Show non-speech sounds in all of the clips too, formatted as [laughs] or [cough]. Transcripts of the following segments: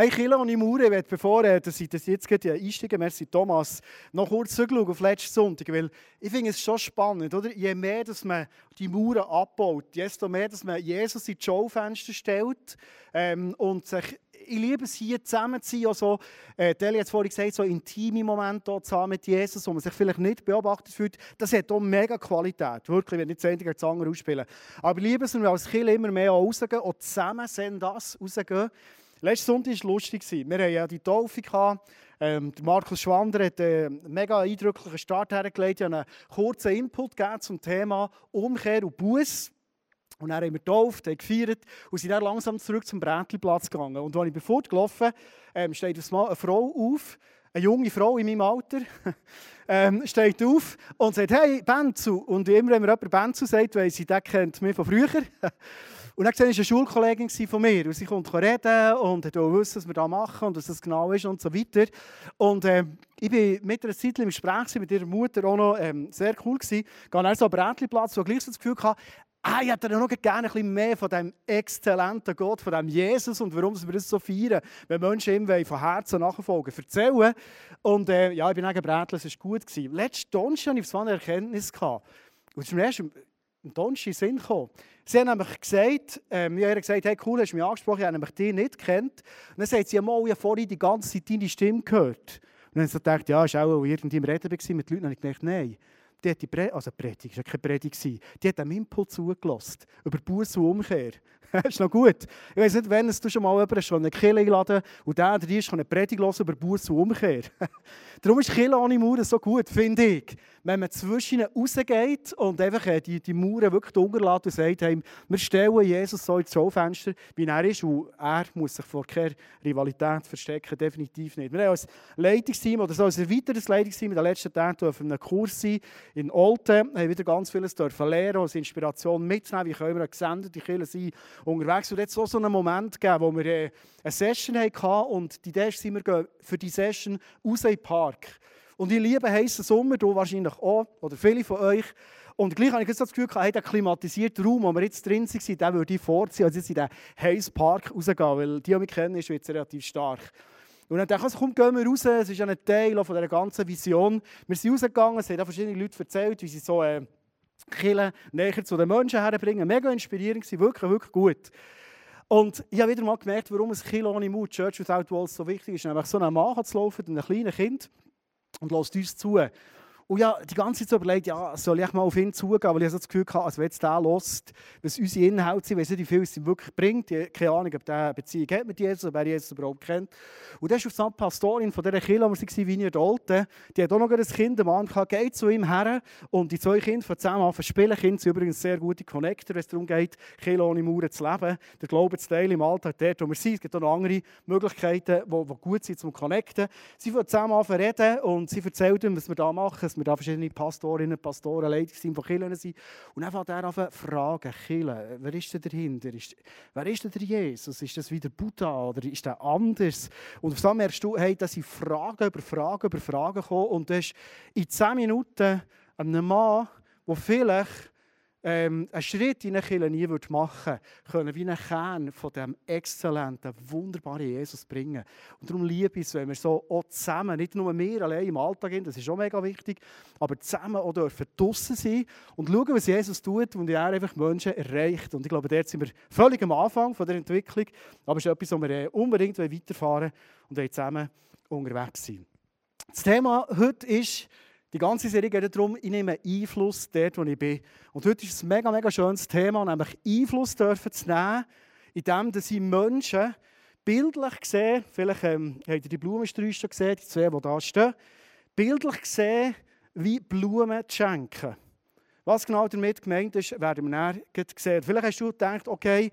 Hey, Kilo und Mauer, ich möchte, bevor äh, dass ich das jetzt einsteige, merci Thomas, noch kurz zurückschauen auf letzten Sonntag, weil ich finde es schon spannend, oder? Je mehr, dass man die Mauern abbaut, desto mehr, dass man Jesus in die Schaufenster stellt ähm, und sich ich liebe es hier zusammen zu sein. Also, äh, Deli hat es vorhin gesagt, so intime Momente zusammen mit Jesus, wo man sich vielleicht nicht beobachtet fühlt. Das hat auch mega Qualität. Wirklich, wenn nicht das eine das andere ausspielen. Aber ich liebe es, wenn wir als Kinder immer mehr rausgehen und zusammen sehen das rausgehen. Letzten Sonntag war lustig. Wir hatten ja die Taufe. Ähm, Markus Schwander hat einen mega eindrücklichen Start hergelegt. Ich habe einen kurzen Input zum Thema Umkehr und Buß. Und dann haben wir getauft, haben gefeiert und sind dann langsam zurück zum Brätchenplatz gegangen. Und als ich fortgelaufen ähm, steht eine Frau auf, eine junge Frau in meinem Alter, [laughs] ähm, steht auf und sagt, hey, Benzu. Und immer, wenn mir jemand Benzu sagt, weiss ich, der kennt mich von früher. [laughs] Und dann war eine Schulkollegin von mir. Und sie kommt reden und wollte wissen, was wir da machen und was das genau ist und so weiter. Und äh, ich war mit einer Zeit im Gespräch mit ihrer Mutter auch noch ähm, sehr cool. Ich gehe dann so am Brätchenplatz, wo ich gleich so das Gefühl hatte, ah, ich hätte noch gerne ein mehr von diesem exzellenten Gott, von diesem Jesus und warum wir das so feiern, wenn Menschen ihm von Herzen nachfolgen, erzählen. Und äh, ja, ich bin eigentlich Brätler, es war gut. Letzten Donnerstag hatte ich so eine Erkenntnis. Und es ist mir im Donnerstag Sinn gekommen. Sie haben nämlich gesagt, ähm, habe gesagt, hey cool, hast du mich angesprochen, ich habe nämlich dich nicht kennt. Und dann sagt sie, ja, mal, ich habe vorhin die ganze Zeit deine Stimme gehört. Und dann habe ich gedacht, ja, war auch irgendwie im Reden mit Leuten. Und ich gedacht, nein die hat die Pre also Predigt, das war keine Predigt, die hat einem Input zugelassen über Buß und Umkehr. Das [laughs] ist noch gut. Ich weiß nicht, wenn du schon mal jemanden schon eine Kille eingeladen und der oder die ist eine Predigt hören über Buß und Umkehr. [laughs] Darum ist Kille ohne Mauern so gut, finde ich. Wenn man zwischen ihnen rausgeht und einfach äh, die, die Mauern wirklich unterlässt und sagt, hey, wir stellen Jesus so ins Schaufenster, wie er ist und er muss sich vor keiner Rivalität verstecken, definitiv nicht. Wir haben als Leitungsteam oder so als erweitertes Leitungsteam in den letzten Tagen auf einem Kurs sein in Olten, haben wieder ganz vieles dürfen lernen, als Inspiration mitzunehmen, wie können wir eine gesendete Kirche sein unterwegs. Und jetzt so einen Moment gegeben, wo wir äh, eine Session hatten und die Idee ist, wir für die Session raus in Park. Und ich liebe heißen Sommer, du wahrscheinlich auch, oder viele von euch. Und gleich habe ich das Gefühl, hey, der klimatisierte Raum, wo wir jetzt drin sind, den würde ich vorziehen, als jetzt in den heißen Park rausgehen, weil die, die mich kennen, ist jetzt relativ stark. Und dann dachte ich, komm, gehen wir raus, es ist ein Teil von dieser ganzen Vision. Wir sind rausgegangen, es haben verschiedene Leute erzählt, wie sie so äh, Kirche näher zu den Menschen herbringen. Mega inspirierend, wirklich, wirklich gut. Und ich habe wieder mal gemerkt, warum ein Kilo ohne Mut, Church Without Walls, so wichtig ist. Nämlich so einen Mann zu laufen, ein kleines Kind, und lässt uns zu. Und ja, die ganze Zeit so überlegt, ja, soll ich mal auf ihn zugehen, weil ich so das Gefühl hatte, als wenn jetzt der lost, was unsere Inhalte sind, weiß nicht, wie viel es ihm wirklich bringt. Ich keine Ahnung, ob der eine Beziehung hat mit Jesus, ob er Jesus überhaupt kennt. Und dann ist auf die Pastorin von dieser Kirche, wo wir waren, Vineyard Olten, die hat auch noch ein Kind, ein Mann geht zu ihm her und die zwei Kinder von zusammen an spielen. Kinder sind übrigens sehr gute Connector, wenn es darum geht, Kirche ohne Mauern zu leben, zu teilen im Alltag, dort, wo wir sind. Es gibt auch noch andere Möglichkeiten, die, gut sind zum Connecten. Sie fangen zusammen an reden und sie erzählen ihm, was wir da machen, wir da verschiedene Pastorinnen, Pastoren, Leitungsteam von Kirchen sind. Und dann fängt er an zu fragen, Kirche, wer ist denn dahinter? Ist, wer ist denn der Jesus? Ist das wieder Buddha oder ist der anders? Und auf einmal merkst du, hey, dass sie Fragen über Fragen über Fragen kommen und du hast in zehn Minuten einen Mann, der vielleicht ähm, einen Schritt in eine Kirche nie machen können wie einen Kern von dem exzellenten, wunderbaren Jesus bringen. Und darum liebe ich es, wenn wir so auch zusammen, nicht nur wir allein im Alltag gehen, das ist auch mega wichtig, aber zusammen auch dürfen draussen sein und schauen, was Jesus tut und er einfach Menschen erreicht. Und ich glaube, dort sind wir völlig am Anfang von der Entwicklung, aber es ist etwas, wo wir äh, unbedingt weiterfahren und zusammen unterwegs sein. Das Thema heute ist, die ganze Serie geht darum, ich nehme Einfluss dort, wo ich bin. Und heute ist ein mega, mega schönes Thema, nämlich Einfluss dürfen zu nehmen, indem dass ich Menschen bildlich gesehen, vielleicht ähm, habt ihr die Blumensträuche schon gesehen, die zwei, die da stehen, bildlich gesehen, wie Blumen zu schenken. Was genau damit gemeint ist, werden wir näher sehen. Vielleicht hast du gedacht, okay,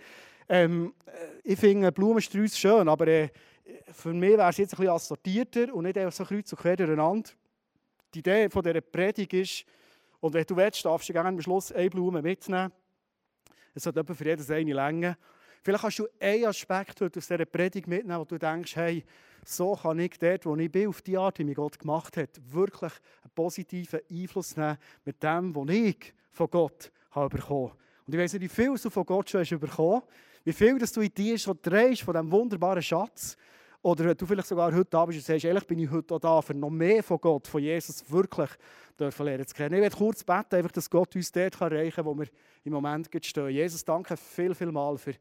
ähm, äh, ich finde Blumensträuche schön, aber äh, für mich wäre es jetzt ein bisschen assortierter und nicht einfach so kreuz und quer durcheinander die Idee von dieser Predigt ist, und wenn du willst, darfst du gerne am Schluss eine Blume mitnehmen. Es hat für jedes eine Länge. Vielleicht hast du einen Aspekt aus dieser Predigt mitnehmen, wo du denkst, hey, so kann ich dort, wo ich bin, auf die Art, wie mich Gott gemacht hat, wirklich einen positiven Einfluss nehmen mit dem, was ich von Gott habe bekommen. Und ich weiß nicht, wie viel du von Gott schon hast bekommen, wie viel dass du in dir schon drehst von diesem wunderbaren Schatz. Oder du vielleicht sogar heute da bist und sagst, ehrlich bin ich heute auch da, für noch mehr von Gott, von Jesus wirklich dürfen lernen zu kennen. Ich werde kurz beten, einfach, dass Gott uns dort erreichen kann, wo wir im Moment stehen. Jesus, danke viel, viel mal für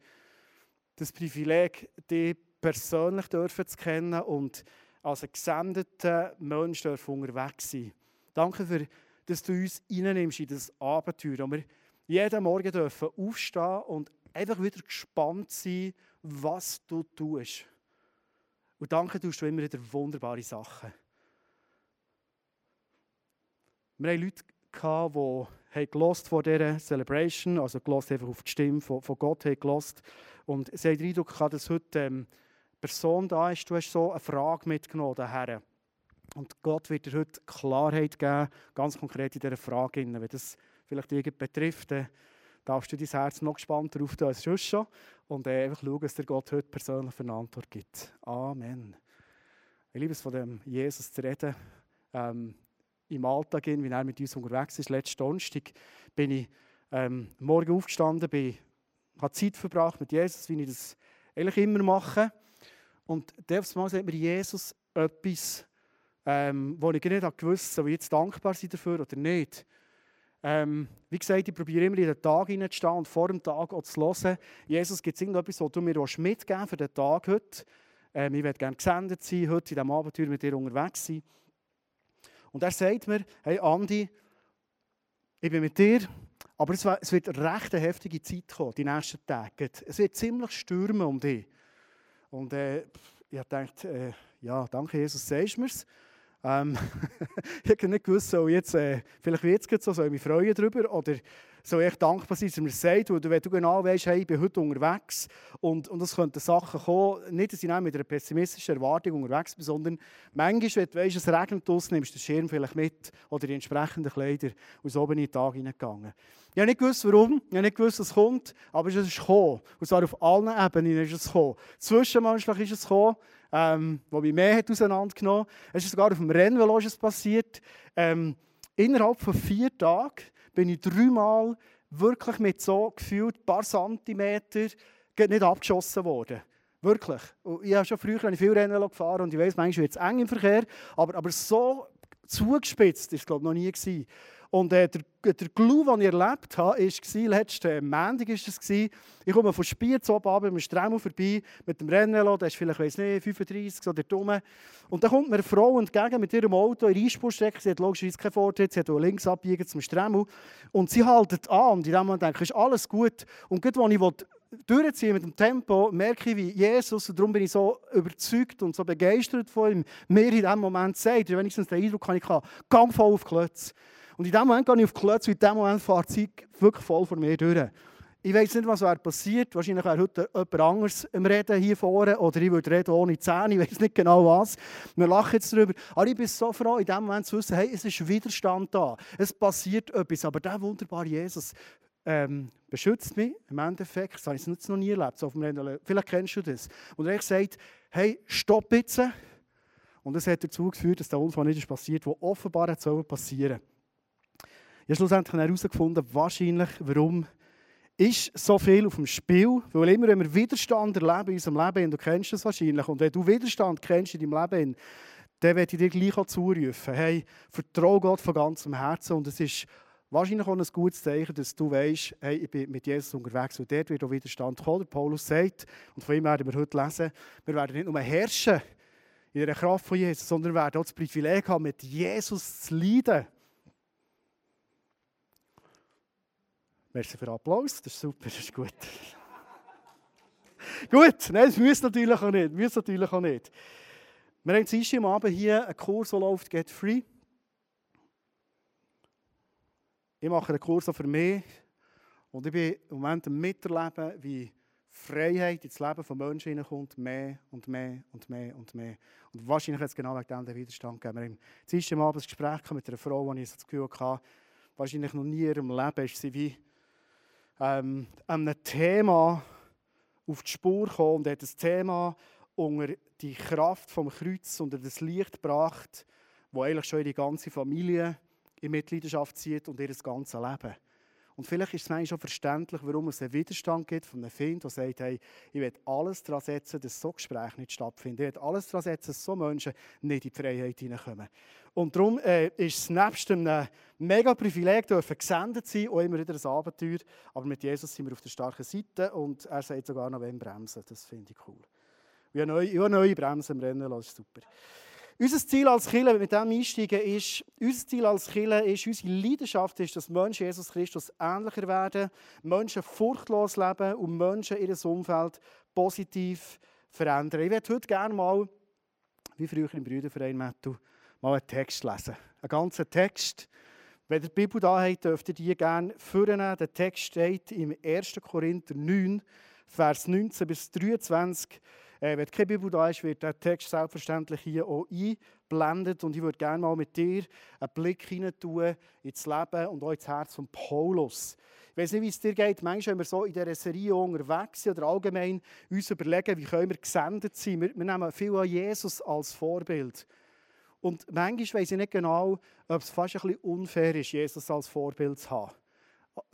das Privileg, dich persönlich dürfen zu kennen und als ein gesendeter Mensch dürfen unterwegs sein. Danke, für, dass du uns reinnimmst in das Abenteuer, wo wir jeden Morgen dürfen aufstehen und einfach wieder gespannt sein, was du tust. Und danke tust du immer wieder wunderbare Sachen. Wir hatten Leute, die gelost vor dieser Celebration, also gelost einfach auf die Stimme von, von Gott, haben gelost. Und sie haben den Eindruck gehabt, dass heute ähm, eine Person da ist, du hast so eine Frage mitgenommen daher. Und Gott wird dir heute Klarheit geben, ganz konkret in dieser Frage. Wenn das vielleicht irgend betrifft, dann darfst du dein Herz noch gespannter auftun als sonst schon und äh, einfach schauen, dass dir Gott heute persönlich eine Antwort gibt. Amen. Ich liebe es, von dem Jesus zu reden. Ähm, Im Alltag, wie er mit uns unterwegs ist. Letzten Donnerstag bin ich ähm, morgen aufgestanden, bin, habe Zeit verbracht mit Jesus, wie ich das eigentlich immer mache. Und das Mal sagt mir Jesus etwas, ähm, wo ich nicht gewusst habe, ob ich jetzt dankbar sein dafür oder nicht. Ähm, wie gesagt, ich probiere immer in den Tag hineinzustehen und vor dem Tag auch zu hören. Jesus, gibt es irgendetwas, was du mir mitgeben für den Tag heute? Ähm, ich werde gerne gesendet sein, heute in diesem Abenteuer mit dir unterwegs sein. Und er sagt mir, hey Andi, ich bin mit dir, aber es, wird eine recht heftige Zeit kommen, die nächsten Tage. Es wird ziemlich stürmen um dich. Und äh, ich habe gedacht, äh, ja, danke Jesus, sagst du mir's. Ähm, [laughs] ich habe nicht gewusst, soll jetzt, äh, vielleicht wird es so, soll ich mich freuen darüber oder soll ich dankbar sein, dass er mir sagt, weil wenn du genau weißt, hey, ich bin heute unterwegs und, und es könnten Sachen kommen, nicht, dass ich mit einer pessimistischen Erwartung unterwegs bin, sondern manchmal, wenn du weißt, es regnet draussen, nimmst du den Schirm vielleicht mit oder die entsprechenden Kleider bin ich in den Tag hineingegangen. Ich habe nicht gewusst, warum, ich habe nicht gewusst, was kommt, aber es ist gekommen. Und zwar auf allen Ebenen ist es gekommen. Zwischenmenschlich ist es gekommen, ähm, wo mich mehr hat auseinandergenommen. Es ist sogar auf dem Rennvelo passiert. Ähm, innerhalb von vier Tagen bin ich dreimal wirklich mit so gefühlt ein paar Zentimeter nicht abgeschossen worden. Wirklich. Ich habe schon früher viel Rennen gefahren und ich weiß, manchmal wird es eng im Verkehr, aber, aber so zugespitzt war es glaube ich noch nie. Und äh, der, der Clou, den ich erlebt habe, war, letzten Montag war es, ich komme von Spier zu oben mit dem Stremel vorbei, mit dem Rennvelo, der ist vielleicht, weiß nicht, 35 so dort rum. Und dann kommt mir eine Frau entgegen mit ihrem Auto in Einspurstrecke, sie hat logischerweise keinen Vortritt, sie hat links abbiegen zum Stremel. Und sie haltet an und in dem Moment denke ich, ist alles gut. Und gerade als ich durchziehen mit dem Tempo, merke ich, wie Jesus, und darum bin ich so überzeugt und so begeistert von ihm, mir in diesem Moment sagt, wenigstens den Eindruck kann ich haben, gang voll auf Klötz. Und in dem Moment gehe ich auf die Klötze in dem Moment fährt die Zeit wirklich voll vor mir durch. Ich weiß nicht, was wäre passiert. Wahrscheinlich wäre heute jemand anderes im Reden hier vorne oder ich würde reden ohne Zähne. Ich weiß nicht genau was. Wir lachen jetzt darüber. Aber ich bin so froh, in dem Moment zu wissen, hey, es ist Widerstand da. Es passiert etwas. Aber der wunderbare Jesus ähm, beschützt mich im Endeffekt. Das habe ich noch nie erlebt. So auf dem. Vielleicht kennst du das. Und er sagt, hey, stopp jetzt. Und das hat dazu geführt, dass der Unfall nicht passiert, der offenbar passieren soll. Ich habe schlussendlich herausgefunden, wahrscheinlich, warum ist so viel auf dem Spiel. Weil immer, wenn wir Widerstand erleben in unserem Leben, und du kennst das wahrscheinlich, und wenn du Widerstand kennst in deinem Leben, dann werde ich dir gleich auch zurufen. Hey, vertraue Gott von ganzem Herzen. Und es ist wahrscheinlich auch ein gutes Zeichen, dass du weißt, hey, ich bin mit Jesus unterwegs und dort wird auch Widerstand kommen. Paulus sagt, und von ihm werden wir heute lesen, wir werden nicht nur herrschen in der Kraft von Jesus, sondern wir werden auch das Privileg haben, mit Jesus zu leiden. Merci für den Applaus, das ist super, das ist gut. [laughs] gut, nein, das müsst natürlich auch nicht. Müsst natürlich auch nicht. Wir haben jetzt am Abend hier einen Kurs, der läuft, Get Free. Ich mache einen Kurs auch für mich und ich bin im Moment am Miterleben, wie Freiheit ins Leben von Menschen hineinkommt, mehr und mehr und mehr und mehr. Und wahrscheinlich hat es genau wegen dem den Widerstand gegeben. Wir haben jetzt am Abend ein Gespräch mit einer Frau, die ich das Gefühl hatte, wahrscheinlich noch nie in ihrem Leben ist sie wie ähm, einem Thema auf die Spur gekommen und hat das Thema unter die Kraft vom Kreuz, unter das Licht gebracht, wo eigentlich schon ihre ganze Familie in Mitleidenschaft zieht und ihr ganzes Leben. Und vielleicht ist es manchmal schon verständlich, warum es einen Widerstand gibt von einem Find, der sagt, hey, ich will alles daran setzen, dass so Gespräche nicht stattfinden. Ich will alles daran setzen, dass so Menschen nicht in die Freiheit hineinkommen. Und darum äh, ist es nebst einem mega Privileg, dürfen gesendet sein, auch immer wieder ein Abenteuer. Aber mit Jesus sind wir auf der starken Seite und er sagt sogar noch, wenn bremsen. Das finde ich cool. Ich habe neue, neue Bremsen im Rennen, das ist super. Unser Ziel als Kirche, mit dem einsteigen, ist, unser Ziel als Kirche ist, unsere Leidenschaft ist, dass Menschen Jesus Christus ähnlicher werden, Menschen furchtlos leben und Menschen ihr Umfeld positiv verändern. Ich würde heute gerne mal, wie früher im Brüderverein Matthew, mal einen Text lesen. Einen ganzen Text. Wenn ihr die Bibel da habt, dürft ihr die gerne vornehmen. Der Text steht im 1. Korinther 9, Vers 19 bis 23. Äh, wenn keine Bibel da ist, wird der Text selbstverständlich hier auch eingeblendet. Und ich würde gerne mal mit dir einen Blick hinein tun ins Leben und auch ins Herz von Paulus. Ich weiß nicht, wie es dir geht. Manchmal, wenn wir so in dieser Serie unterwegs sind oder allgemein uns überlegen, wie können wir gesendet sein. Wir, wir nehmen viel an Jesus als Vorbild. Und manchmal weiß ich nicht genau, ob es fast ein bisschen unfair ist, Jesus als Vorbild zu haben.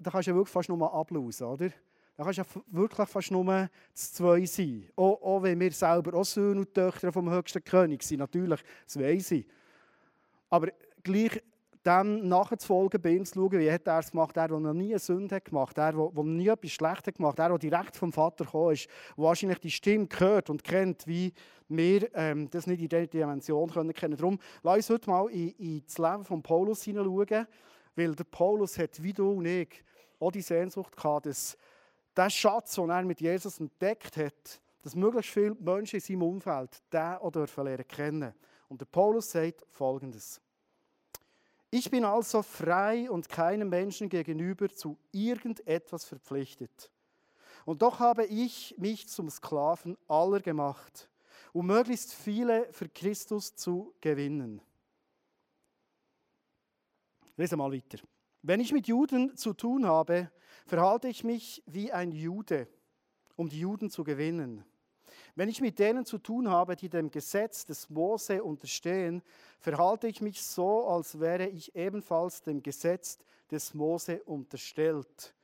Da kannst du ja wirklich fast nur mal ablausen, oder? Da kannst du wirklich fast nur das Zwei sein. Auch, auch wenn wir selber auch Söhne und Töchter vom höchsten König sind, natürlich, das weiß ich. Aber gleich dem nachzufolgen, bei ihm zu schauen, wie hat er es gemacht, der, der noch nie eine Sünde gemacht hat, der, der nie etwas Schlechtes gemacht hat, der, der direkt vom Vater gekommen ist, der wahrscheinlich die Stimme gehört und kennt, wie wir ähm, das nicht in dieser Dimension können kennen. Darum lass uns heute mal in, in das Leben von Paulus hineinschauen, weil der Paulus hat, wie du und ich, auch die Sehnsucht gehabt, dass der Schatz, den er mit Jesus entdeckt hat, dass möglichst viele Menschen in seinem Umfeld den auch dürfen lernen kennen. Und der Paulus sagt Folgendes. Ich bin also frei und keinem Menschen gegenüber zu irgendetwas verpflichtet. Und doch habe ich mich zum Sklaven aller gemacht, um möglichst viele für Christus zu gewinnen. Lese mal weiter. Wenn ich mit Juden zu tun habe, verhalte ich mich wie ein Jude, um die Juden zu gewinnen. Wenn ich mit denen zu tun habe, die dem Gesetz des Mose unterstehen, verhalte ich mich so, als wäre ich ebenfalls dem Gesetz des Mose unterstellt.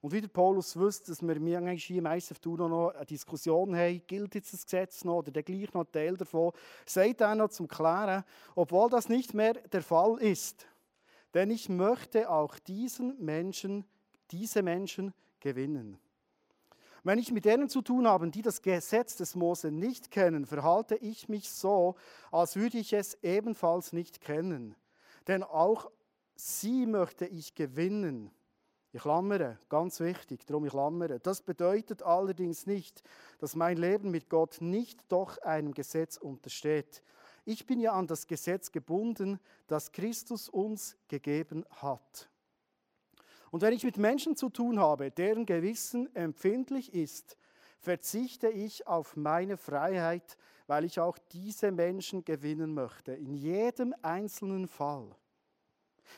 Und wie der Paulus wusste, dass wir mir eigentlich hier ISF noch eine Diskussion haben, gilt jetzt das Gesetz noch oder der gleich noch Teil davon, sagt er noch zum Klären, obwohl das nicht mehr der Fall ist. Denn ich möchte auch diesen Menschen diese Menschen gewinnen. Wenn ich mit denen zu tun habe, die das Gesetz des Mose nicht kennen, verhalte ich mich so, als würde ich es ebenfalls nicht kennen. Denn auch sie möchte ich gewinnen. Ich klammere, ganz wichtig, darum ich klammere. Das bedeutet allerdings nicht, dass mein Leben mit Gott nicht doch einem Gesetz untersteht. Ich bin ja an das Gesetz gebunden, das Christus uns gegeben hat. Und wenn ich mit Menschen zu tun habe, deren Gewissen empfindlich ist, verzichte ich auf meine Freiheit, weil ich auch diese Menschen gewinnen möchte, in jedem einzelnen Fall.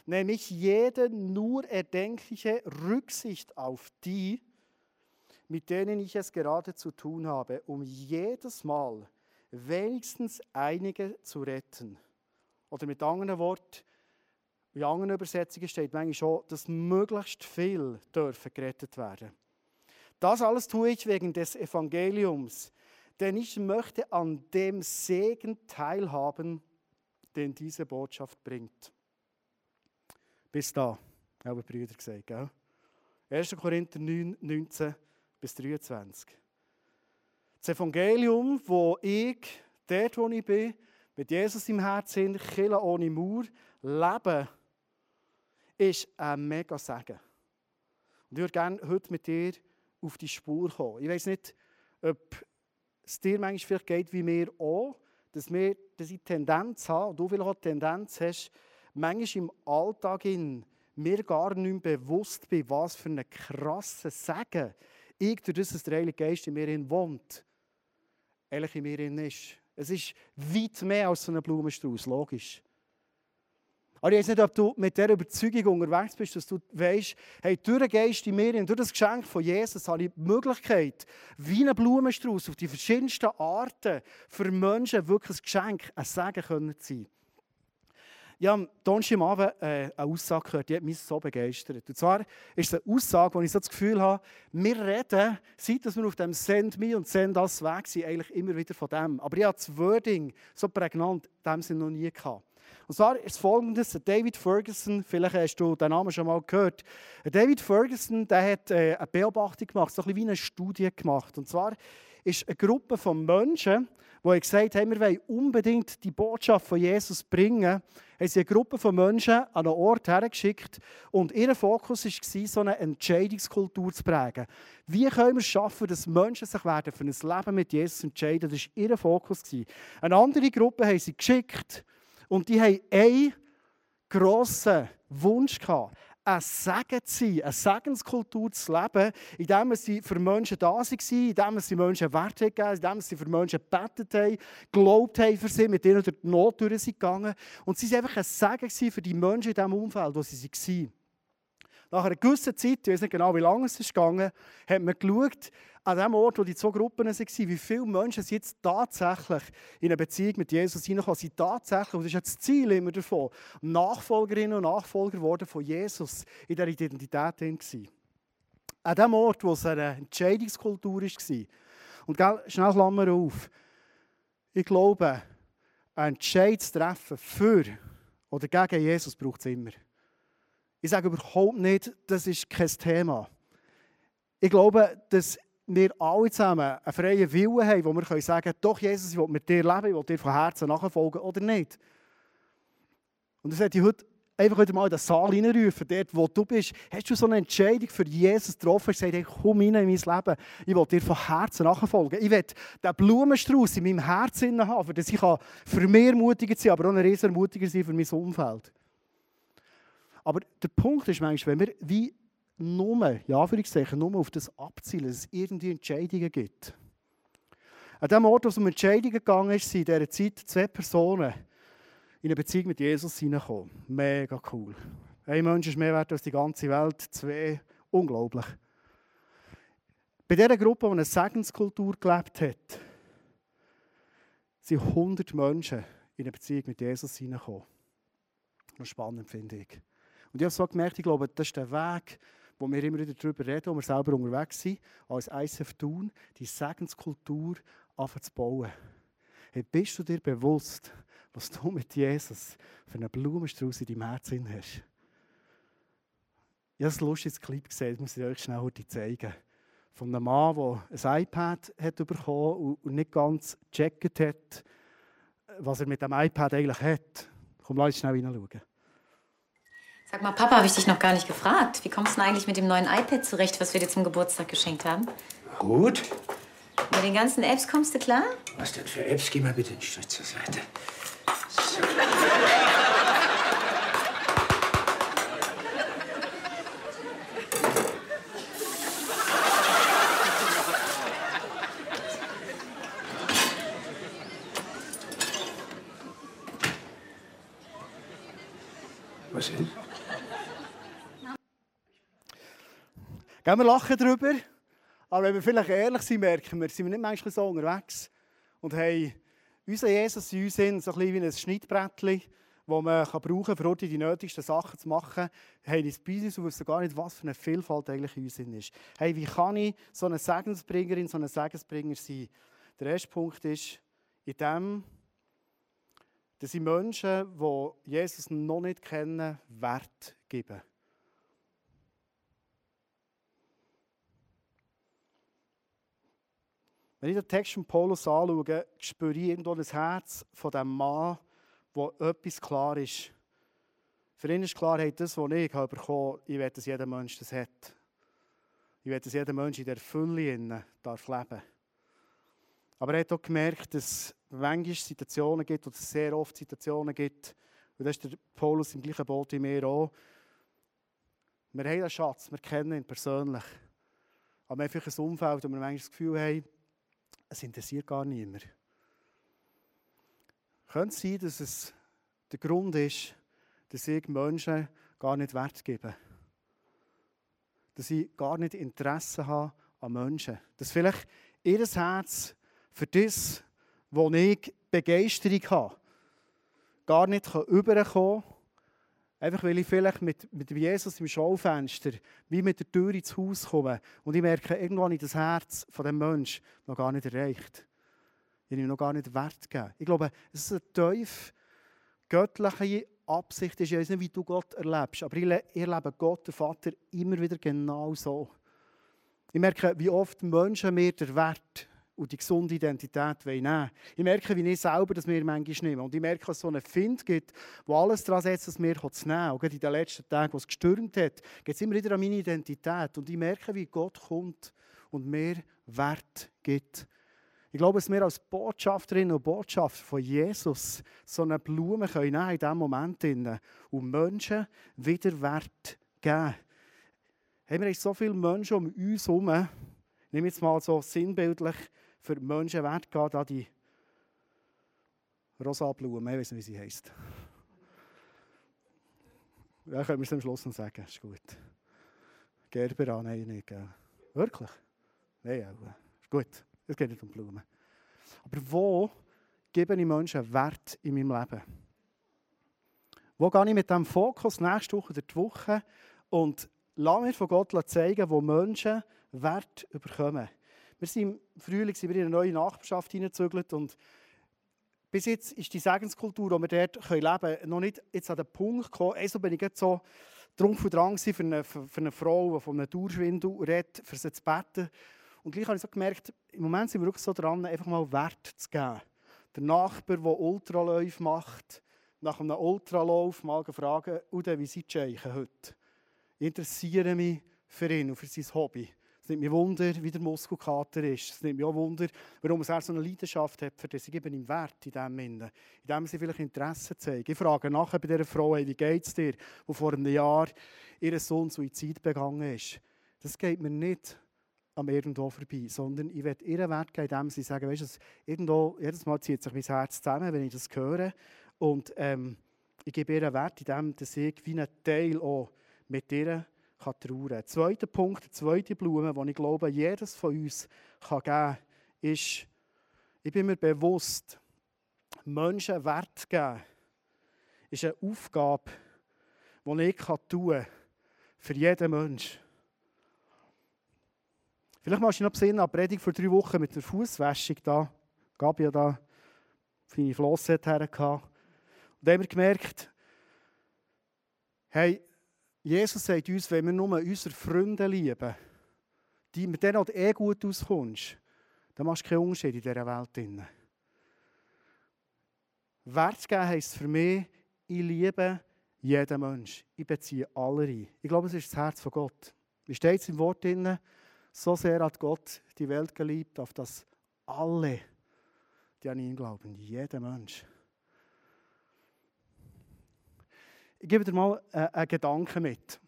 Nehme ich jede nur erdenkliche Rücksicht auf die, mit denen ich es gerade zu tun habe, um jedes Mal wenigstens einige zu retten. Oder mit anderen Worten, in anderen Übersetzungen steht manchmal schon, dass möglichst viel dürfen gerettet werden. Das alles tue ich wegen des Evangeliums, denn ich möchte an dem Segen teilhaben, den diese Botschaft bringt. Bis da, haben die Brüder gesagt. Gell? 1. Korinther 9, 19 bis 23. Das Evangelium, wo ich, dort wo ich bin, mit Jesus im Herzen, Kille ohne Mauer, lebe, ist ein mega Segen. Und ich würde gerne heute mit dir auf die Spur kommen. Ich weiß nicht, ob es dir manchmal vielleicht geht wie mir auch, dass wir diese Tendenz haben, und du vielleicht auch die Tendenz hast, manchmal im Alltag in mir gar nicht mehr bewusst bin, was für einen krassen Segen ich durch das, der Heilige Geist in mir wohnt, ehrlich in mir ist. Es ist weit mehr als so ein Blumenstrauß, logisch. Aber ich weiß nicht, ob du mit dieser Überzeugung unterwegs bist, dass du weißt, hey, durch den Geist in mir, durch das Geschenk von Jesus, habe ich die Möglichkeit, wie ein Blumenstrauß auf die verschiedensten Arten für Menschen wirklich ein Geschenk, ein Segen zu sein. Ich habe am Abend äh, eine Aussage gehört, die hat mich so begeistert. Und zwar ist es eine Aussage, wo ich so das Gefühl habe, wir reden, seit wir auf dem Send Me und Send Us weg sind, eigentlich immer wieder von dem. Aber ich habe das Wording so prägnant dem Sinne noch nie gehabt. Und zwar ist es folgendes: David Ferguson, vielleicht hast du den Namen schon mal gehört. David Ferguson der hat äh, eine Beobachtung gemacht, so ein bisschen wie eine Studie gemacht. Und zwar ist eine Gruppe von Menschen, die gesagt haben, wir wollen unbedingt die Botschaft von Jesus bringen, haben sie eine Gruppe von Menschen an einen Ort hergeschickt und ihr Fokus war, so eine Entscheidungskultur zu prägen. Wie können wir es schaffen, dass Menschen sich werden für ein Leben mit Jesus entscheiden? Das war ihr Fokus. Eine andere Gruppe haben sie geschickt und die haben einen grossen Wunsch gehabt ein Segen zu sein, eine Segenskultur zu leben, indem sie für Menschen da waren, indem sie Menschen Wert gegeben indem sie für Menschen gebetet haben, geglaubt haben für sie, mit ihnen durch die Not durch sind. Und sie waren einfach ein Segen für die Menschen in diesem Umfeld, wo sie waren. Nach einer gewissen Zeit, ich weiß nicht genau, wie lange es ist gegangen, hat man geschaut, an dem Ort, wo die zwei Gruppen waren, wie viele Menschen sind jetzt tatsächlich in eine Beziehung mit Jesus hineingekommen sind. Tatsächlich, und das ist ja das Ziel immer davon, Nachfolgerinnen und Nachfolger geworden von Jesus in dieser Identität drin An dem Ort, wo es eine Entscheidungskultur war. Und gell, schnell Klammer auf. Ich glaube, ein Entscheid zu treffen für oder gegen Jesus braucht es immer. Ich sage überhaupt nicht, das ist kein Thema. Ich glaube, dass wir alle zusammen einen freien Willen haben, wo wir sagen können, doch Jesus, ich will mit dir leben, ich will dir von Herzen nachfolgen oder nicht. Und das hätte ich heute einfach wieder mal in den Saal hineinrufen, dort wo du bist. Hast du so eine Entscheidung für Jesus getroffen? Ich sage, komm rein in mein Leben. Ich will dir von Herzen nachfolgen. Ich will den Blumenstrauß in meinem Herzen haben, das ich für mich ermutiger sein aber auch ein riesen ermutiger sein für mein Umfeld. Aber der Punkt ist manchmal, wenn wir wie nur, ja, Anführungszeichen, nur auf das abzielen, dass es irgendwie Entscheidungen gibt. An dem Ort, wo es um Entscheidungen gegangen ist, sind in dieser Zeit zwei Personen in eine Beziehung mit Jesus hineingekommen. Mega cool. Ein Mensch ist mehr wert als die ganze Welt, zwei, unglaublich. Bei dieser Gruppe, die eine Segenskultur gelebt hat, sind 100 Menschen in eine Beziehung mit Jesus hineingekommen. Das spannend, finde ich. Und ich habe so gemerkt, ich glaube, das ist der Weg, wo wir immer wieder darüber reden, wo wir selber unterwegs sind, als ISF tun, die Segenskultur bauen. Hey, bist du dir bewusst, was du mit Jesus für einen Blumenstrauß in deinem Herzen hast? Ich habe ein lustiges Clip gesehen, das muss ich euch schnell heute zeigen. Von einem Mann, der ein iPad hat bekommen und nicht ganz gecheckt hat, was er mit dem iPad eigentlich hat. Komm, lass uns schnell hineinschauen. Sag mal, Papa, habe ich dich noch gar nicht gefragt. Wie kommst du denn eigentlich mit dem neuen iPad zurecht, was wir dir zum Geburtstag geschenkt haben? Gut. Mit den ganzen Apps kommst du klar? Was denn für Apps? Geh mal bitte einen Schritt zur Seite. So. Was ist? Gehen wir lachen darüber, aber wenn wir vielleicht ehrlich sind, merken wir, sind wir nicht manchmal so unterwegs und haben unseren Jesus in uns so ein bisschen wie ein Schnittbrettchen, das man brauchen kann, um die nötigsten Sachen zu machen, haben bei uns und wissen gar nicht, was für eine Vielfalt eigentlich in uns ist. Hey, wie kann ich so eine Segensbringerin, so ein Segensbringer sein? Der erste Punkt ist, in dem, dass ich Menschen, die Jesus noch nicht kennen, Wert geben. Wenn ich den Text von Paulus anschaue, spüre ich irgendwo das Herz von dem Mann, wo etwas klar ist. Für ihn ist klar, hey, das, was ich habe bekommen ich will, dass jeder Mensch das hat. Ich will, dass jeder Mensch in der Fülle darf leben Aber er hat auch gemerkt, dass es manchmal Situationen gibt, oder sehr oft Situationen gibt, und das ist der Paulus im gleichen Boot wie mir auch. Wir haben einen Schatz, wir kennen ihn persönlich. Aber wir haben ein Umfeld, wo wir manchmal das Gefühl haben, es interessiert gar niemand. Könnte es sein, dass es der Grund ist, dass ich Menschen gar nicht Wert gebe? Dass ich gar nicht Interesse habe an Menschen? Dass vielleicht ihr Herz für das, wo ich Begeisterung habe, gar nicht überkommen kann. Einfach weil ich vielleicht mit, mit Jesus im Schaufenster wie mit der Tür ins Haus komme und ich merke, irgendwo habe ich das Herz von dem Menschen noch gar nicht erreicht. Ich habe ihm noch gar nicht Wert gegeben. Ich glaube, es ist eine tief göttliche Absicht. Ich weiß nicht, wie du Gott erlebst, aber ich erlebe Gott, den Vater, immer wieder genau so. Ich merke, wie oft Menschen mir den Wert und die gesunde Identität nehmen wollen. Ich merke, wie ich selber das mir manchmal nehme. Und ich merke, dass es so einen Find gibt, wo alles daran setzt, dass mir zu nehmen. Und in den letzten Tagen, wo es gestürmt hat, geht es immer wieder an meine Identität. Und ich merke, wie Gott kommt und mir Wert gibt. Ich glaube, dass wir als Botschafterinnen und Botschafter von Jesus so eine Blume können in diesem Moment und Menschen wieder Wert geben. Haben wir so viele Menschen um uns herum, nehme jetzt mal so sinnbildlich, für Menschen Wert geht an die rosa Blume, ich weiß nicht, wie sie heisst. Ja, können wir es am Schluss noch sagen, ist gut. Gerber nein, nicht. Gell? Wirklich? Nein, auch. Ist gut, es geht nicht um Blumen. Aber wo gebe ich Menschen Wert in meinem Leben? Wo gehe ich mit diesem Fokus nächste Woche oder die Woche und lasse mir von Gott zeigen, wo Menschen Wert bekommen? Wir sind im Frühling sind wir in eine neue Nachbarschaft hineingezügelt und bis jetzt ist die Segenskultur, die wir dort leben können, noch nicht jetzt an den Punkt gekommen. Also bin ich jetzt so Trumpf und Drang für eine, für eine Frau, die von einem Dauerschwindel redet, für sie zu beten. Und gleich habe ich so gemerkt, im Moment sind wir wirklich so dran, einfach mal Wert zu geben. Der Nachbar, der Ultraläufe macht, nach einem Ultralauf mal fragen, wie sieht Scheichen heute? Ich interessiere mich für ihn und für sein Hobby. Es nimmt mich Wunder, wie der Muskelkater ist. Es nimmt mich auch Wunder, warum er so eine Leidenschaft hat für das. Ich gebe ihm Wert in dem Sinne, in dem sie vielleicht Interesse zeigen. Ich frage nachher bei dieser Frau, hey, wie geht es dir, wo vor einem Jahr ihr Sohn Suizid begangen ist. Das geht mir nicht am irgendwo vorbei, sondern ich werde ihr Wert geben, indem sie sagen, weißt du, irgendwo, jedes Mal zieht sich mein Herz zusammen, wenn ich das höre. Und ähm, ich gebe ihr Wert, indem ich wie ein Teil auch mit ihr kann trauern. Zweiter Punkt, die zweite Blume, die ich glaube, jedes von uns kann geben kann, ist, ich bin mir bewusst, Menschen Wert geben, ist eine Aufgabe, die ich tun kann für jeden Menschen. Vielleicht machst du noch besinnen an Predigt vor drei Wochen mit der Fußwäschung da. Gabi ja da feine Flosse hergehabt. Und da haben wir gemerkt, hey, Jesus sagt uns, wenn wir nur unsere Freunde lieben, die mit denen du eh gut auskommst, dann machst du keinen Unterschied in dieser Welt. Wert geben heisst für mich, ich liebe jeden Menschen. Ich beziehe alle ein. Ich glaube, es ist das Herz von Gott. Wie steht es im Wort drin? So sehr hat Gott die Welt geliebt, auf dass alle, die an ihn glauben, jeder Mensch. Ich gebe dir mal äh, einen Gedanken mit.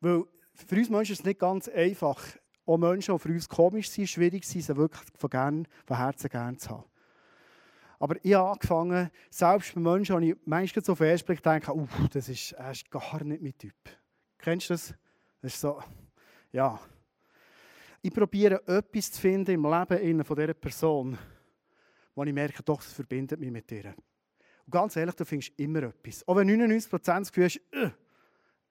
Weil für uns Menschen ist es nicht ganz einfach, auch Menschen, die für uns komisch sind, schwierig sind, sie wirklich von, gern, von Herzen gern zu haben. Aber ich habe angefangen, selbst bei Menschen, die ich manchmal so auf den denke, uh, das ist, das ist gar nicht mein Typ. Kennst du das? Das ist so, ja. Ich probiere etwas zu finden im Leben von dieser Person, wo ich merke, doch, das verbindet mich mit ihr. Ganz ehrlich, du findest immer etwas. Auch wenn 99% das Gefühl hast, äh,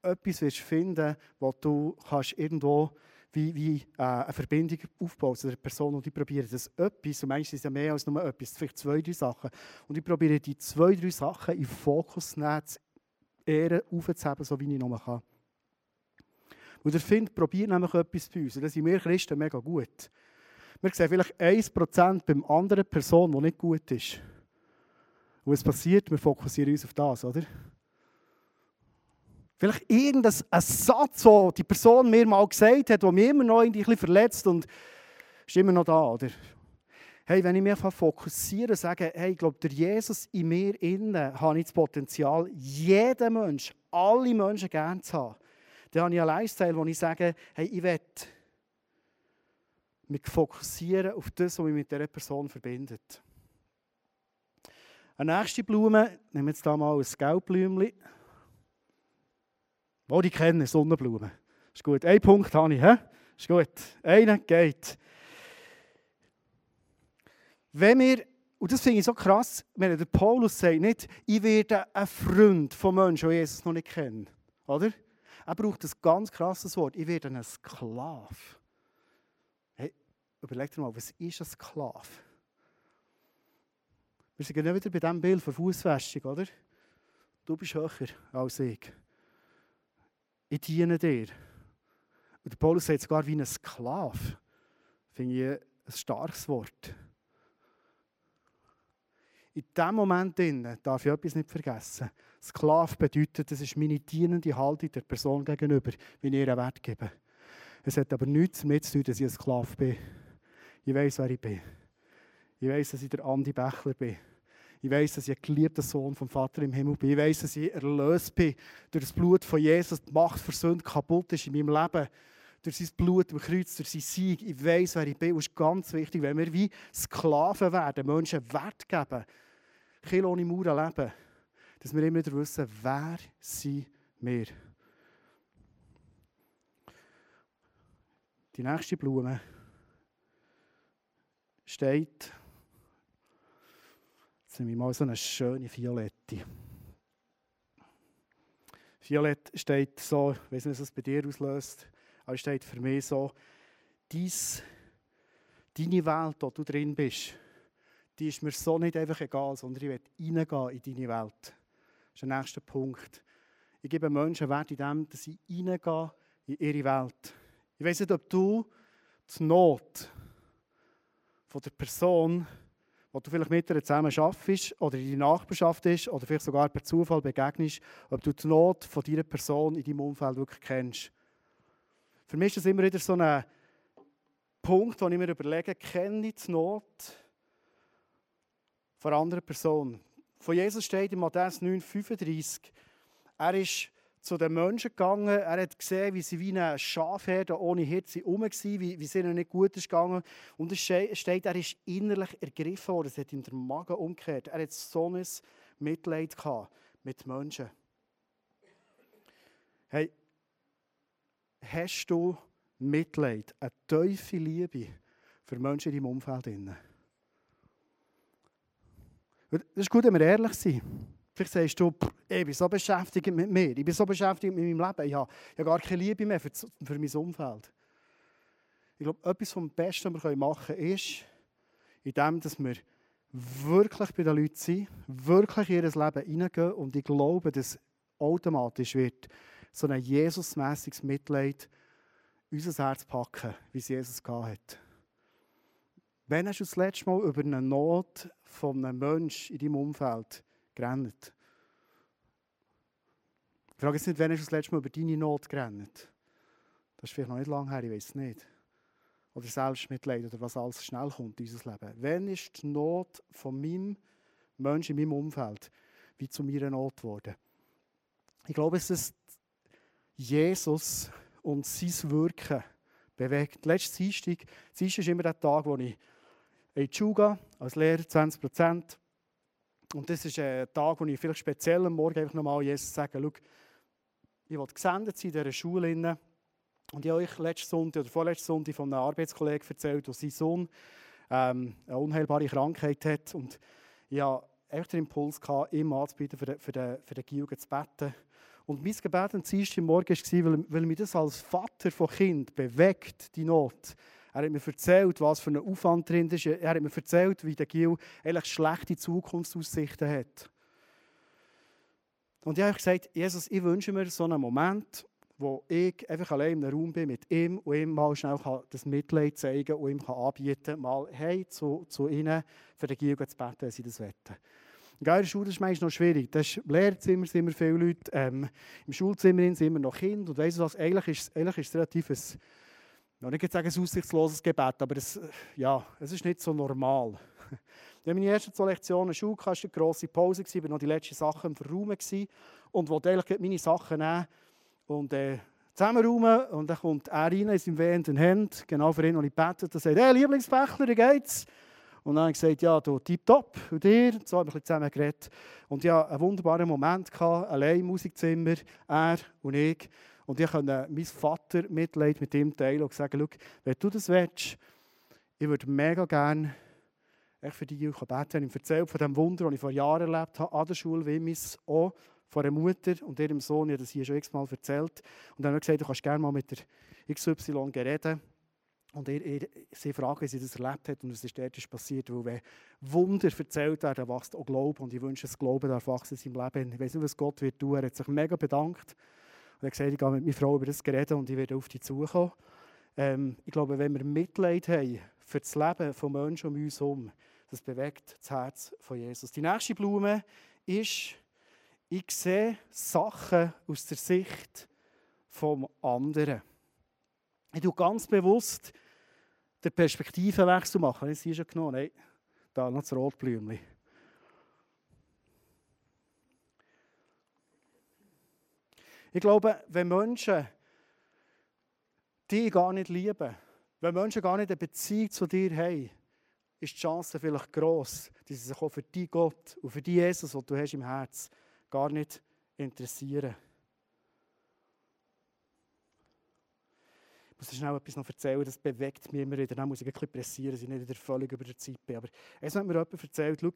etwas wirst du finden, wo du kannst irgendwo wie, wie äh, eine Verbindung aufbauen zu der Person und ich probiere das etwas, und manchmal ist es ja mehr als nur etwas, vielleicht zwei, drei Sachen, und ich probiere die zwei, drei Sachen in Fokus zu nehmen, zu ehren, aufzuheben, so wie ich noch kann. Und der Find probiert nämlich etwas bei uns, und das sind wir Christen mega gut. Wir sehen vielleicht 1% beim anderen Person, die nicht gut ist. Und was passiert? Wir fokussieren uns auf das, oder? Vielleicht irgendein Satz, den die Person mir mal gesagt hat, der mich immer noch ein bisschen verletzt und ist immer noch da, oder? Hey, wenn ich mich fokussiere und sage, hey, ich glaube, der Jesus in mir innen habe ich das Potenzial, jeden Menschen, alle Menschen gerne zu haben, dann habe ich einen Lifestyle, wo ich sage, hey, ich will mich fokussieren auf das, was mich mit dieser Person verbindet. Eine nächste Blume, nehmen wir jetzt hier mal ein Gelbblümchen. Oh, die kennen Sonnenblumen. Ist gut. Ein Punkt habe ich. He? Ist gut. Einer geht. Wenn wir und das finde ich so krass, wenn der Paulus sagt nicht, ich werde ein Freund von Menschen, die Jesus noch nicht kennen. Oder? Er braucht ein ganz krasses Wort. Ich werde ein Sklave. Hey, überleg dir mal, was ist ein Sklave? Wir sind genau wieder bei diesem Bild von Fußfestung, oder? Du bist höher als ich. Ich diene dir. Und der Paulus sagt sogar wie ein Sklave. Finde ich ein starkes Wort. In diesem Moment darf ich etwas nicht vergessen. Sklave bedeutet, das ist meine dienende Haltung der Person gegenüber, wie ich ihr Wert gebe. Es hat aber nichts damit zu tun, dass ich ein Sklave bin. Ich weiß, wer ich bin. Ich weiß, dass ich der Andi Bächler bin. Ich weiß, dass ich ein geliebter Sohn vom Vater im Himmel bin. Ich weiß, dass ich erlöst bin durch das Blut von Jesus. Die Macht für kaputt ist in meinem Leben. Durch sein Blut am Kreuz, durch sein Sieg. Ich weiß, wer ich bin. Es ist ganz wichtig, wenn wir wie Sklaven werden, Menschen Wert geben, Kill ohne Mauern leben, dass wir immer wieder wissen, wer sind wir. Die nächste Blume steht Jetzt nehme ich mal so eine schöne Violette. Violett steht so, ich weiß nicht, was es bei dir auslöst, aber es steht für mich so, dies, deine Welt, wo du drin bist, die ist mir so nicht einfach egal, sondern ich will reingehen in deine Welt. Das ist der nächste Punkt. Ich gebe Menschen Wert in dem, dass sie reingehen in ihre Welt. Ich weiß nicht, ob du die Not von der Person wo du vielleicht mit ihr zusammen arbeitest oder in deiner Nachbarschaft ist oder vielleicht sogar per Zufall begegnest, ob du die Not von dieser Person in deinem Umfeld wirklich kennst. Für mich ist das immer wieder so ein Punkt, wo ich mir überlege, kenne ich die Not von einer anderen Person? Von Jesus steht in Matthäus 9,35, er ist zu den Menschen gegangen. Er hat gesehen, wie sie wie eine Schafherde ohne Hirte herum waren, wie, wie es ihnen nicht gut ist gegangen. Und es steht, er ist innerlich ergriffen worden. Es hat ihm der Magen umgekehrt. Er hat so ein Mitleid gehabt mit Menschen. Hey, hast du Mitleid, eine tiefe Liebe für Menschen in deinem Umfeld? Es ist gut, wenn wir ehrlich sind. Vielleicht sagst du, ich bin so beschäftigt mit mir, ich bin so beschäftigt mit meinem Leben, ich habe, ich habe gar keine Liebe mehr für, für mein Umfeld. Ich glaube, etwas vom Besten, was wir machen können, ist, indem dass wir wirklich bei den Leuten sind, wirklich in ihr Leben hineingehen und ich glaube, dass automatisch wird so ein Jesusmäßiges Mitleid unser Herz packen, wie es Jesus gehabt hat. Wann hast du das letzte Mal über eine Not von einem Menschen in deinem Umfeld gerannt. Ich frage jetzt nicht, wann hast du das letzte Mal über deine Not gerannt? Das ist vielleicht noch nicht lange her, ich weiß es nicht. Oder Selbstmitleid oder was alles schnell kommt in unser Leben. Wann ist die Not von meinem Menschen in meinem Umfeld wie zu meiner Not geworden? Ich glaube, es ist Jesus und sein Wirken bewegt. Letztes Dienstag, Dienstag ist immer der Tag, wo ich in die Schule gehe, als Lehrer 20 Prozent. Und das ist ein Tag, wo ich vielleicht speziell am Morgen einfach nochmal Jesus sage, schau, ich will gesendet sein in dieser Schule. Und ich habe euch letzten Sonntag oder vorletzten Sonntag von einem Arbeitskollegen erzählt, der sein Sohn ähm, eine unheilbare Krankheit hat. Und ich hatte einfach den Impuls, gehabt, ihm anzubieten, für den, für den, für den Gilge zu beten. Und mein Gebet am Dienstag Morgen war, weil, weil mich das als Vater von Kind bewegt, die Not. Er hat mir erzählt, was für ein Aufwand drin ist. Er hat mir erzählt, wie der Gil eigentlich schlechte Zukunftsaussichten hat. Und ich habe gesagt, Jesus, ich wünsche mir so einen Moment, wo ich einfach allein in einem Raum bin mit ihm und ihm mal schnell das Mitleid zeigen und ihm anbieten kann, mal hey zu, zu ihnen für den Gil zu beten, wenn sie das wollen. In der Schule ist meistens noch schwierig. Das ist, Im Lehrzimmer sind immer viele Leute, ähm, im Schulzimmer sind immer noch Kinder. Und weißt du was, eigentlich ist, eigentlich ist es relativ ein ich nicht sagen, ein aussichtsloses Gebet, aber es, ja, es ist nicht so normal. [laughs] Habe meine ersten zwei Lektionen Schule hatte, eine grosse Pause, ich war noch die letzten Sachen im Verraumen und wollte eigentlich meine Sachen nehmen und äh, zusammenräumen. Und dann kommt er rein in seinem wehenden Hand, genau für ihn, und ich bete, und sagt, hey, Lieblingsbächler, wie geht's? Und dann habe ich gesagt, ja, du, tipptopp, und dir? Und so haben wir zusammen geredet. Und ja, einen wunderbaren Moment gehabt, allein im Musikzimmer, er und ich. Und ich konnte meinen Vater Mitleid mit ihm teilen und sagen, wenn du das willst, ich würde mega gerne echt für die ich beten. Ich erzählt von dem Wunder, das ich vor Jahren erlebt habe, an der Schule Wimmis, auch von einer Mutter und ihrem Sohn. Ich habe das hier schon x-mal erzählt. Und dann habe ich gesagt, du kannst gerne mal mit der XY reden. Und er, er, sie fragen, wie sie das erlebt hat und was ist dort passiert. Weil wenn Wunder erzählt werden, wächst auch Glauben. Und ich wünsche, dass Glauben darf wachsen in seinem Leben. Ich weiß nicht, was Gott wird tun. Er hat sich mega bedankt. Und er gesagt, ich gehe mit meiner Frau über das reden und ich werde auf dich zukommen. Ähm, ich glaube, wenn wir Mitleid haben für das Leben von Menschen um uns herum, das bewegt das Herz von Jesus. Die nächste Blume ist, ich sehe Sachen aus der Sicht vom anderen. Ich tue ganz bewusst den Perspektivenwechsel machen. Ich sie schon genommen. Nein, da noch das Rotblümchen. Ich glaube, wenn Menschen dich gar nicht lieben, wenn Menschen gar nicht eine Beziehung zu dir haben, ist die Chance vielleicht gross, dass sie sich auch für die Gott und für die Jesus, den du hast im Herz, gar nicht interessieren. Ich muss schnell etwas noch erzählen, das bewegt mich immer wieder. Dann muss ich ein bisschen pressieren, dass ich nicht wieder völlig über der Zeit bin. Aber es hat mir jemand erzählt, schau,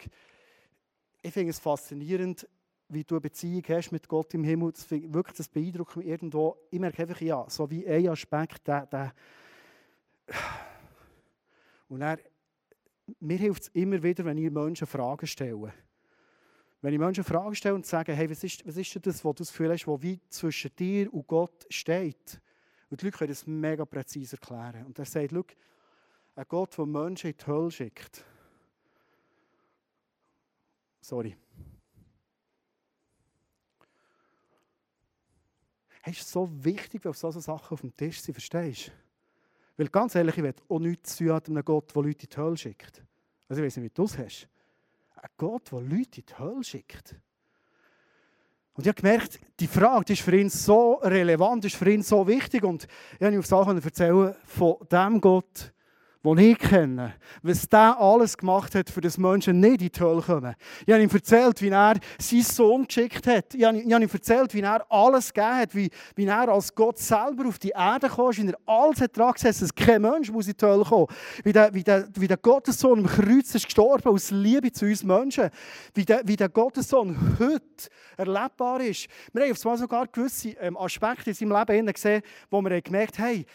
ich finde es faszinierend, wie du eine Beziehung hast mit Gott im Himmel. Das, wirklich, das beeindruckt mich irgendwo. Ich merke einfach, ja, so wie ein Aspekt, der, der und er, mir hilft es immer wieder, wenn ich Menschen Fragen stelle. Wenn ich Menschen Fragen stelle und sage, hey, was ist, was ist das, was du das Gefühl hast, was wie zwischen dir und Gott steht? Und die Leute können das mega präzise erklären. Und er sagt, schau, ein Gott, der Menschen in die Hölle schickt. Sorry. Hey, ist so wichtig, wenn solche Sachen auf dem Tisch sind, verstehst du? Weil ganz ehrlich, ich will auch nichts zu tun einem Gott, der Leute in die Hölle schickt. Also ich weiß nicht, wie du es hast. Ein Gott, der Leute in die Hölle schickt. Und ich habe gemerkt, die Frage die ist für ihn so relevant, ist für ihn so wichtig. Und ich habe ihm auf Sachen erzählen von dem Gott, den ich kenne, was der alles gemacht hat, für das Menschen nicht in die Hölle kommen. Ich habe ihm erzählt, wie er seinen Sohn geschickt hat. Ich habe, ihm erzählt, wie er alles gegeben hat, wie, wie er als Gott selber auf die Erde kam, wie er alles hat dran gesetzt, dass kein Mensch muss in die Hölle kommen. Wie der, wie der, wie der Gottessohn am Kreuz ist gestorben, aus Liebe zu uns Menschen. Wie der, wie der Gottessohn heute erlebbar ist. Wir haben auf einmal sogar gewisse ähm, Aspekte in seinem Leben gesehen, wo wir gemerkt haben, hey,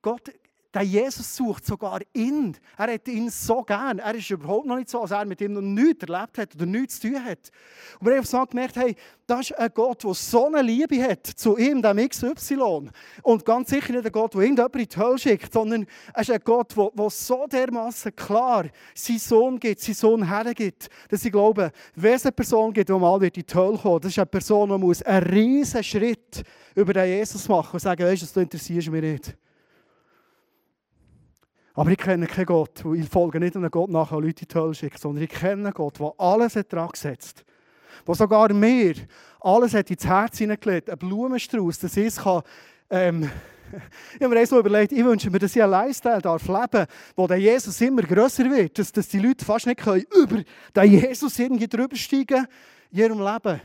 Gott der Jesus sucht sogar ihn. Er hat ihn so gern. Er ist überhaupt noch nicht so, als er mit ihm noch nichts erlebt hat oder nichts zu tun hat. Und wir haben so gemerkt, hey, das ist ein Gott, der so eine Liebe hat zu ihm, dem XY. Und ganz sicher nicht ein Gott, der irgendjemand in die Hölle schickt, sondern er ist ein Gott, der, der so dermaßen klar seinen Sohn gibt, seinen Sohn hergibt, dass ich glaube, wenn es eine Person gibt, die mal in die Hölle kommt, das ist eine Person, die einen riesen Schritt über den Jesus machen und sagen, weißt du, du interessierst mich nicht. Aber ich kenne keinen Gott, ich folge nicht einem Gott nach, der Leute in die Hölle schickt, sondern ich kenne einen Gott, der alles hat dran gesetzt der sogar mir alles hat ins Herz hineingelegt, ein Blumenstrauß, dass ich es kann, ähm, [laughs] ich habe mir so überlegt, ich wünsche mir, dass ich einen Lifestyle darf leben wo der Jesus immer grösser wird, dass, dass die Leute fast nicht können über den Jesus irgendwie drüber steigen in ihrem Leben.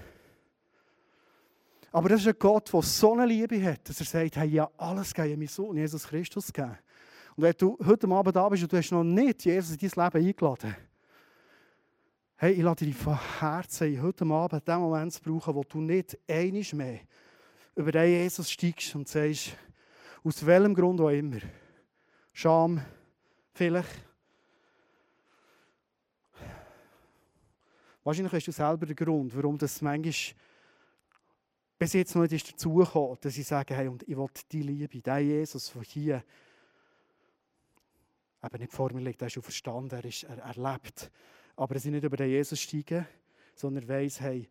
Aber das ist ein Gott, der so eine Liebe hat, dass er sagt, hey, ja, alles gegeben, mein Sohn Jesus Christus gegeben. Und wenn du heute Abend da bist und du hast noch nicht Jesus in dein Leben eingeladen, hey, ich lade dich von Herzen heute Abend den Moment zu brauchen, wo du nicht einiges mehr über den Jesus steigst und sagst, aus welchem Grund auch immer, Scham, vielleicht, Wahrscheinlich hast du selber den Grund, warum das manchmal bis jetzt noch nicht dazugekommen dass ich sage, hey, und ich will die Liebe, den Jesus von hier, eben nicht vor mir liegt, er ist verstanden, er, ist, er, er lebt. Aber er ist nicht über den Jesus steigen, sondern er weiss, hey,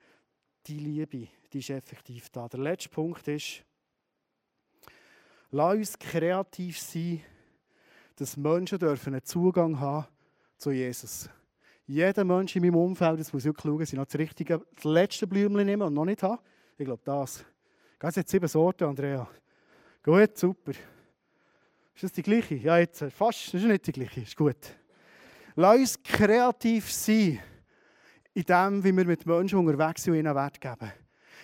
die Liebe, die ist effektiv da. Der letzte Punkt ist, lass uns kreativ sein, dass Menschen dürfen einen Zugang haben zu Jesus. Jeder Mensch in meinem Umfeld, das muss ich schauen, dass ich noch das richtige, das letzte Blümchen nehme und noch nicht habe. Ich glaube, das. Ganz jetzt sieben Sorten, Andrea. Gut, super. Ist das die gleiche? Ja, jetzt fast. Das ist nicht die gleiche. Ist gut. Lass uns kreativ sein in dem, wie wir mit Menschen unterwegs sind und ihnen Wert geben.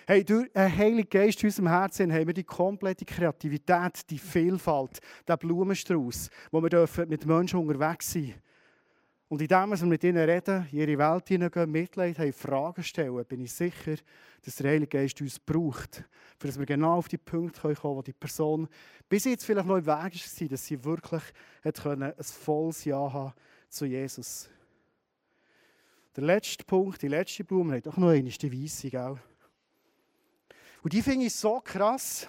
Hey, durch einen Heiligen Geist in unserem Herzen haben wir die komplette Kreativität, die Vielfalt, den Blumenstrauß, wo wir dürfen mit Menschen unterwegs sein Und indem wir mit ihnen reden, in ihre Welt hineingehen, Mitleid haben, Fragen stellen, bin ich sicher, dass der Heilige Geist uns braucht, für dass wir genau auf die Punkte kommen können, wo die Person bis jetzt vielleicht noch im Weg war, dass sie wirklich hat können, ein volles Ja haben zu Jesus. Der letzte Punkt, die letzte Blume, auch noch eine, die Weisse, gell? Und die finde ich so krass.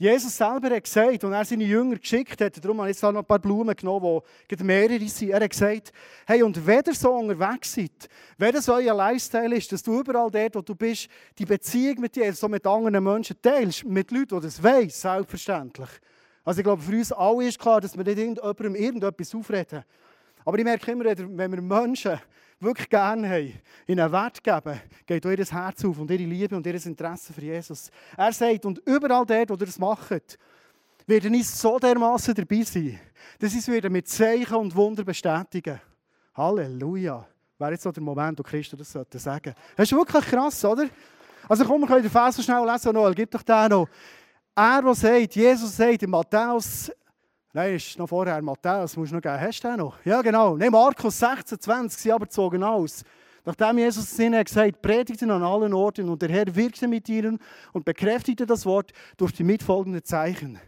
Jesus selber hat gesagt, und er seine Jünger geschickt hat, darum habe ich jetzt noch ein paar Blumen genommen, die mehrere sind, er hat gesagt, hey, und wenn ihr so unterwegs seid, wenn das euer Lifestyle ist, dass du überall dort, wo du bist, die Beziehung mit dir, so mit anderen Menschen teilst, mit Leuten, die das weiss, selbstverständlich. Also ich glaube, für uns alle ist klar, dass wir nicht irgendjemandem irgendetwas aufreden. Aber ich merke immer, wenn wir Menschen wirklich gerne haben, ihnen Wert geben, geht ihr Herz auf und ihre Liebe und ihr Interesse für Jesus. Er sagt, und überall dort, wo ihr das macht, werden ich so dermaßen dabei sein, dass ich es mit Zeichen und Wunder bestätigen Halleluja. Wäre jetzt so der Moment, wo Christus das sollte sagen. Das ist wirklich krass, oder? Also komm, wir können den Vers so schnell lesen, Noel, gib doch den noch. Er, der sagt, Jesus sagt in Matthäus Nein, ist noch vorher Matthäus, musst du noch geben. Hast du den noch? Ja, genau. Nein, Markus 16, 20, sie aber zogen aus. Nachdem Jesus ihnen hat gesagt, predigten an allen Orten und der Herr wirkte mit ihnen und bekräftigte das Wort durch die mitfolgenden Zeichen.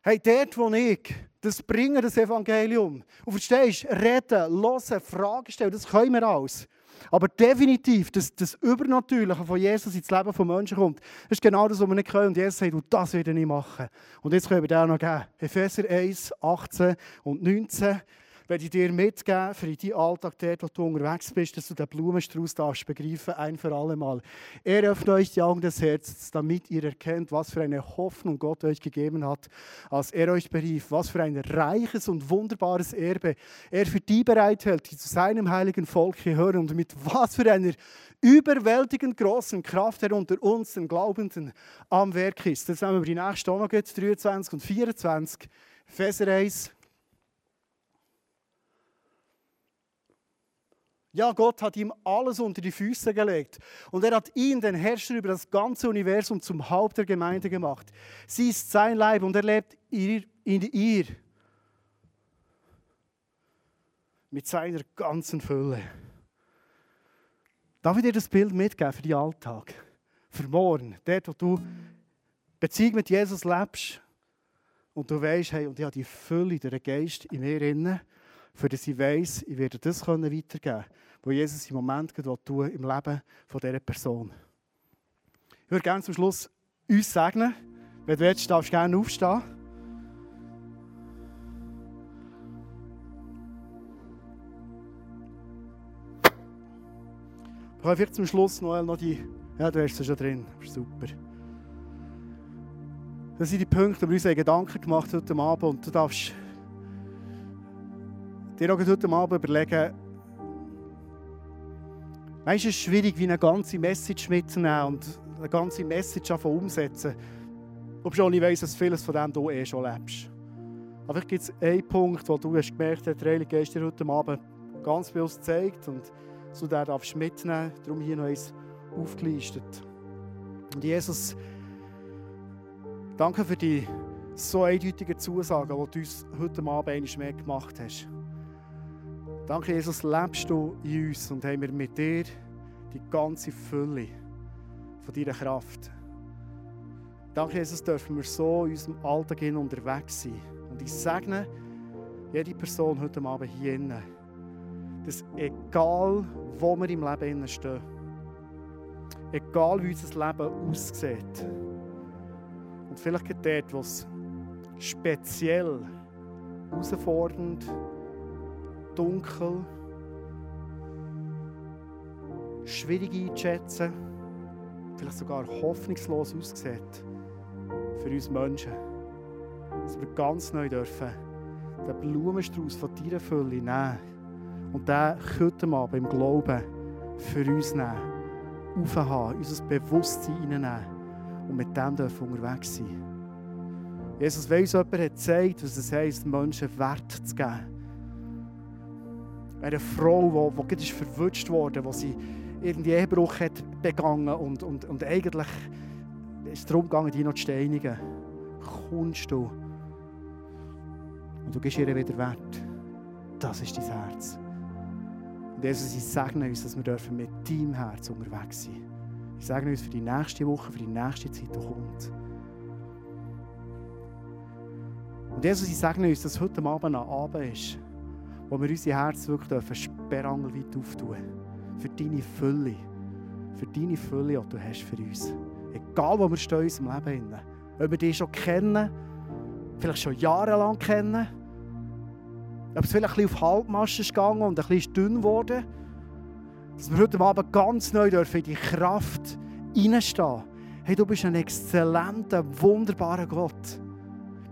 Hey, dort, wo ich das bringe, das Evangelium, und verstehst, reden, hören, Fragen stellen, das können wir alles. Aber definitiv, dass das Übernatürliche von Jesus ins Leben von Menschen kommt, das ist genau das, was wir nicht können. Und Jesus sagt, das werde ich machen. Und jetzt können wir dir auch noch geben. Epheser 1, 18 und 19 werde ich dir mitgeben für deinen Alltag, dort, wo du unterwegs bist, dass du den Blumenstrauß darfst begreifen, ein für alle Mal. Er öffnet euch die Augen des Herzens, damit ihr erkennt, was für eine Hoffnung Gott euch gegeben hat, als er euch berief, was für ein reiches und wunderbares Erbe er für die bereithält, die zu seinem heiligen Volk gehören und mit was für einer überwältigend großen Kraft er unter uns, den Glaubenden, am Werk ist. Jetzt haben wir die nächste auch noch 23 und 24. Epheser 1, Ja, Gott hat ihm alles unter die Füße gelegt. Und er hat ihn, den Herrscher über das ganze Universum, zum Haupt der Gemeinde gemacht. Sie ist sein Leib und er lebt in ihr. Mit seiner ganzen Fülle. Darf ich dir das Bild mitgeben für den Alltag? Für morgen, dort, wo du Beziehung mit Jesus lebst und du weißt, hey, und ich habe die Fülle, der Geist in mir inne für das ich weiss, ich werde das weitergeben können, was Jesus im Moment tun im Leben von dieser Person. Ich würde gerne zum Schluss uns segnen. Wenn du willst, darfst du gerne aufstehen. Ich habe vielleicht zum Schluss Noel noch die. Ja, du hast sie schon drin. Super. Das sind die Punkte, die wir uns Gedanken gemacht haben heute Abend. Und du darfst dir auch heute Abend überlegen, Weißt es ist schwierig, wie eine ganze Message mitzunehmen und eine ganze Message umsetzen. Ob schon ich weiss, dass vieles von dem du eh schon lebst. Aber vielleicht gibt es einen Punkt, wo du hast gemerkt hast, der Heilige Geist dir heute Abend ganz bewusst zeigt und du den darfst mitnehmen. Darum hier noch eins aufgelistet. Und Jesus, danke für die so eindeutigen Zusagen, die du uns heute Abend einmal mehr gemacht hast. Danke, Jesus, lebst du in uns und haben wir mit dir die ganze Fülle von deiner Kraft. Danke, Jesus, dürfen wir so in unserem Alltag unterwegs sein. Und ich segne jede Person heute Abend hier innen, dass egal, wo wir im Leben stehen, egal wie unser Leben aussieht, und vielleicht dort, wo es speziell herausfordernd ist, dunkel, schwierig einzuschätzen, vielleicht sogar hoffnungslos aussieht für uns Menschen. Dass wir ganz neu dürfen den Blumenstrauß von deiner Fülle nehmen und den heute mal beim Glauben für uns nehmen, aufhaben, unser Bewusstsein hineinnehmen und mit dem dürfen wir unterwegs sein. Jesus, wenn uns jemand hat gezeigt, was es heisst, Menschen Wert zu geben, eine Frau, die, die ist verwünscht wurde, wo sie irgendwie Ehebruch hat begangen und, und, und eigentlich ist es darum gegangen, die noch zu steinigen. Kommst du und du gibst ihr wieder Wert. Das ist dein Herz. Und Jesus, ich segne uns, dass wir dürfen mit deinem Herz unterwegs sein Ich segne uns für die nächste Woche, für die nächste Zeit, die kommt. Und Jesus, ich segne uns, dass heute Abend ein Abend ist, wo wir unsere Herzen wirklich dürfen sperrangelweit auftun Für deine Fülle. Für deine Fülle, die du hast für uns. Egal, wo wir stehen in unserem Leben. Ob wir dich schon kennen, vielleicht schon jahrelang kennen, ob es vielleicht ein bisschen auf Halbmaschen ist gegangen und ein bisschen dünn geworden, dass wir heute Abend ganz neu dürfen in die Kraft hineinstehen. Hey, du bist ein exzellenter, wunderbarer Gott.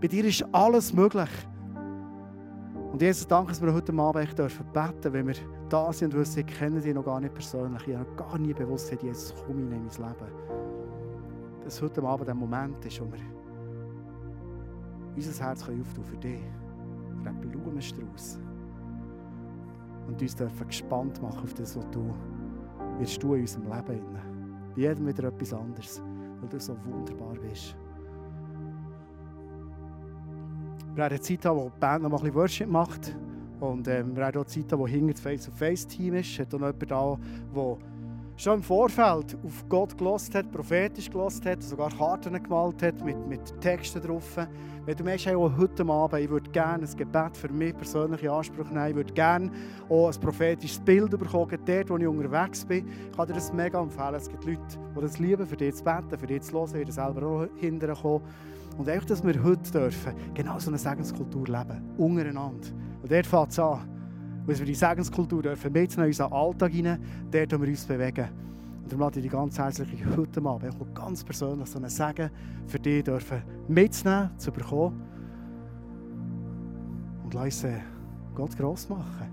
Bei dir ist alles möglich. Und Jesus, danke, dass wir heute Abend dürfen beten, wenn wir da sind und wissen, ich kenne dich noch gar nicht persönlich. Ich habe gar nie bewusst, Jesus, komm in mein Leben. Dass heute Abend der Moment ist, wo wir unser Herz auftun für dich, für einen Blumenstrauß. Und uns dürfen gespannt machen auf das, was du wirst du in unserem Leben. Bei jedem wieder etwas anderes, weil du so wunderbar bist. Wir werden eine Zeit haben, wo die Band noch mal ein bisschen Worship macht. Und ähm, wir werden auch Zeit haben, wo hinter das Face-to-Face-Team ist. Hat auch noch jemand da, der schon im Vorfeld auf Gott gelost hat, prophetisch gelost hat, sogar Karten gemalt hat mit, mit Texten drauf. Wenn du merkst, hey, auch heute Abend, ich würde gerne ein Gebet für mich persönlich in Anspruch nehmen, ich würde gerne auch ein prophetisches Bild bekommen, dort, wo ich unterwegs bin, ich kann dir das mega empfehlen. Es gibt Leute, die das lieben, für dich zu beten, für dich zu hören, die selber auch hinterher. Und einfach, dass wir heute dürfen, genau so eine Segenskultur leben, untereinander. Und dort fängt es an. Dass wir die Segenskultur mitnehmen in unseren Alltag hinein, dort wir uns bewegen. Und darum lade ich dich ganz herzlich heute Abend, ganz persönlich, so einen Segen für dich dürfen mitzunehmen, zu bekommen. Und lass uns Gott gross machen.